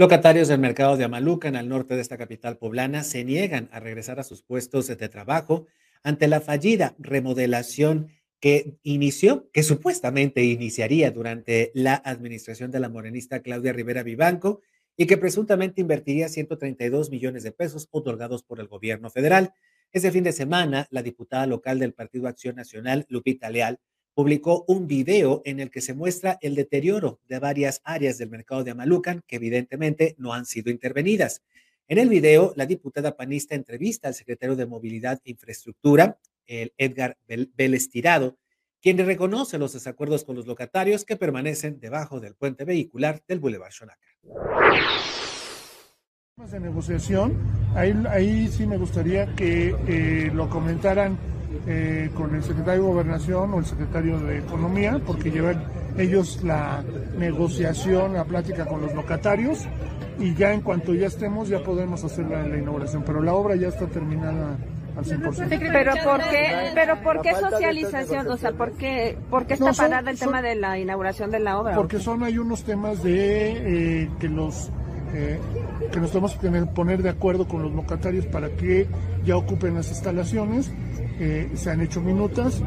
Locatarios del mercado de Amaluca, en el norte de esta capital poblana, se niegan a regresar a sus puestos de trabajo ante la fallida remodelación que inició, que supuestamente iniciaría durante la administración de la morenista Claudia Rivera Vivanco y que presuntamente invertiría 132 millones de pesos otorgados por el gobierno federal. Ese fin de semana, la diputada local del Partido Acción Nacional, Lupita Leal, publicó un video en el que se muestra el deterioro de varias áreas del mercado de Amalucan que evidentemente no han sido intervenidas. En el video, la diputada panista entrevista al secretario de Movilidad e Infraestructura, el Edgar Vélez Tirado, quien reconoce los desacuerdos con los locatarios que permanecen debajo del puente vehicular del Boulevard Xonaca. De negociación, ahí, ahí sí me gustaría que eh, lo comentaran eh, con el secretario de Gobernación o el secretario de Economía, porque llevan ellos la negociación, la plática con los locatarios y ya en cuanto ya estemos ya podemos hacer la, inauguración, pero la obra ya está terminada al 100%. Pero ¿por qué, pero por qué socialización? O sea, ¿por qué, por qué está parada el tema de la inauguración de la obra? Porque son, hay unos temas de eh, que los eh, que nos tenemos que poner de acuerdo con los locatarios para que ya ocupen las instalaciones se han hecho minutas.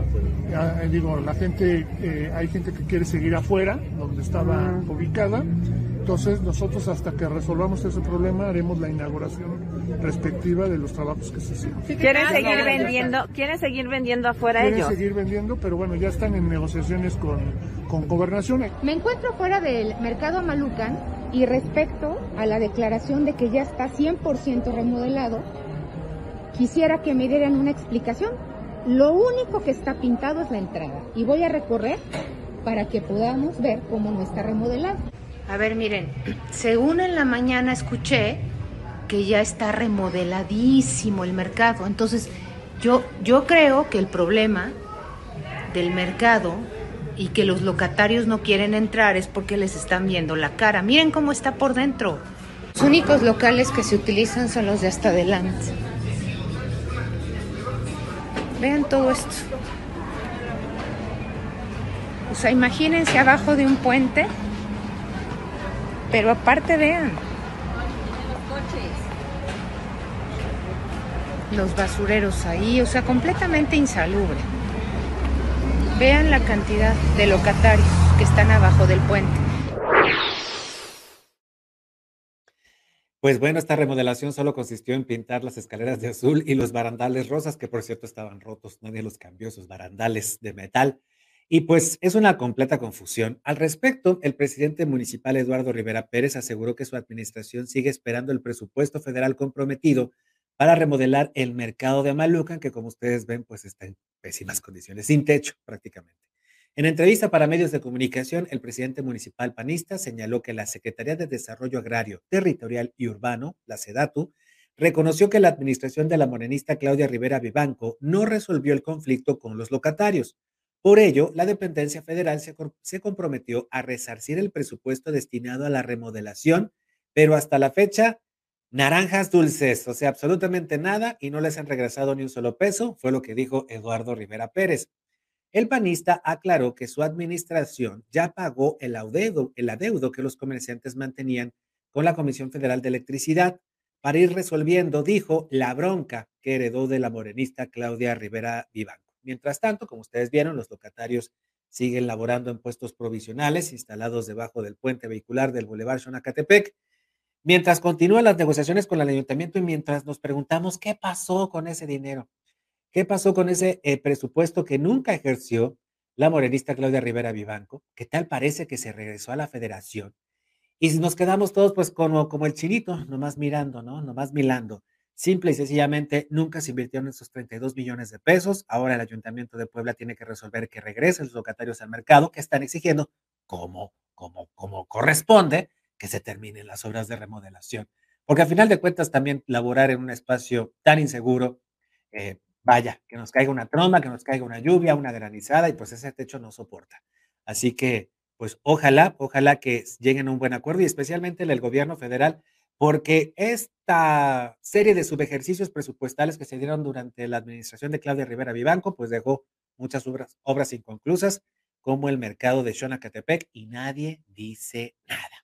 Ya, eh, digo, la gente, eh, hay gente que quiere seguir afuera, donde estaba ubicada. Entonces, nosotros hasta que resolvamos ese problema haremos la inauguración respectiva de los trabajos que se hicieron. ¿Quieren seguir vendiendo, quieren seguir vendiendo afuera quieren ellos? seguir vendiendo, pero bueno, ya están en negociaciones con, con gobernación. Me encuentro fuera del mercado Malucan y respecto a la declaración de que ya está 100% remodelado, quisiera que me dieran una explicación. Lo único que está pintado es la entrada y voy a recorrer para que podamos ver cómo no está remodelado. A ver, miren, según en la mañana escuché que ya está remodeladísimo el mercado. Entonces, yo, yo creo que el problema del mercado y que los locatarios no quieren entrar es porque les están viendo la cara. Miren cómo está por dentro. Los únicos locales que se utilizan son los de hasta adelante. Vean todo esto. O sea, imagínense abajo de un puente, pero aparte vean. Los basureros ahí, o sea, completamente insalubre. Vean la cantidad de locatarios que están abajo del puente. Pues bueno, esta remodelación solo consistió en pintar las escaleras de azul y los barandales rosas, que por cierto estaban rotos, nadie los cambió, esos barandales de metal. Y pues es una completa confusión. Al respecto, el presidente municipal Eduardo Rivera Pérez aseguró que su administración sigue esperando el presupuesto federal comprometido para remodelar el mercado de Amalucan, que como ustedes ven, pues está en pésimas condiciones, sin techo prácticamente. En entrevista para medios de comunicación, el presidente municipal panista señaló que la Secretaría de Desarrollo Agrario, Territorial y Urbano, la SEDATU, reconoció que la administración de la morenista Claudia Rivera Vivanco no resolvió el conflicto con los locatarios. Por ello, la dependencia federal se, se comprometió a resarcir el presupuesto destinado a la remodelación, pero hasta la fecha, naranjas dulces, o sea, absolutamente nada y no les han regresado ni un solo peso, fue lo que dijo Eduardo Rivera Pérez. El panista aclaró que su administración ya pagó el adeudo, el adeudo que los comerciantes mantenían con la Comisión Federal de Electricidad para ir resolviendo, dijo, la bronca que heredó de la morenista Claudia Rivera Vivanco. Mientras tanto, como ustedes vieron, los locatarios siguen laborando en puestos provisionales instalados debajo del puente vehicular del Boulevard Xonacatepec. Mientras continúan las negociaciones con el ayuntamiento y mientras nos preguntamos qué pasó con ese dinero. ¿Qué pasó con ese eh, presupuesto que nunca ejerció la morenista Claudia Rivera Vivanco? ¿Qué tal parece que se regresó a la federación? Y nos quedamos todos pues como, como el chinito, nomás mirando, ¿no? Nomás mirando. Simple y sencillamente nunca se invirtieron esos 32 millones de pesos. Ahora el Ayuntamiento de Puebla tiene que resolver que regresen los locatarios al mercado que están exigiendo, como, como, como corresponde, que se terminen las obras de remodelación. Porque a final de cuentas también laborar en un espacio tan inseguro, eh, vaya, que nos caiga una tromba, que nos caiga una lluvia, una granizada y pues ese techo no soporta. Así que, pues ojalá, ojalá que lleguen a un buen acuerdo y especialmente el gobierno federal, porque esta serie de subejercicios presupuestales que se dieron durante la administración de Claudia Rivera Vivanco, pues dejó muchas obras, obras inconclusas, como el mercado de Xonacatepec, y nadie dice nada.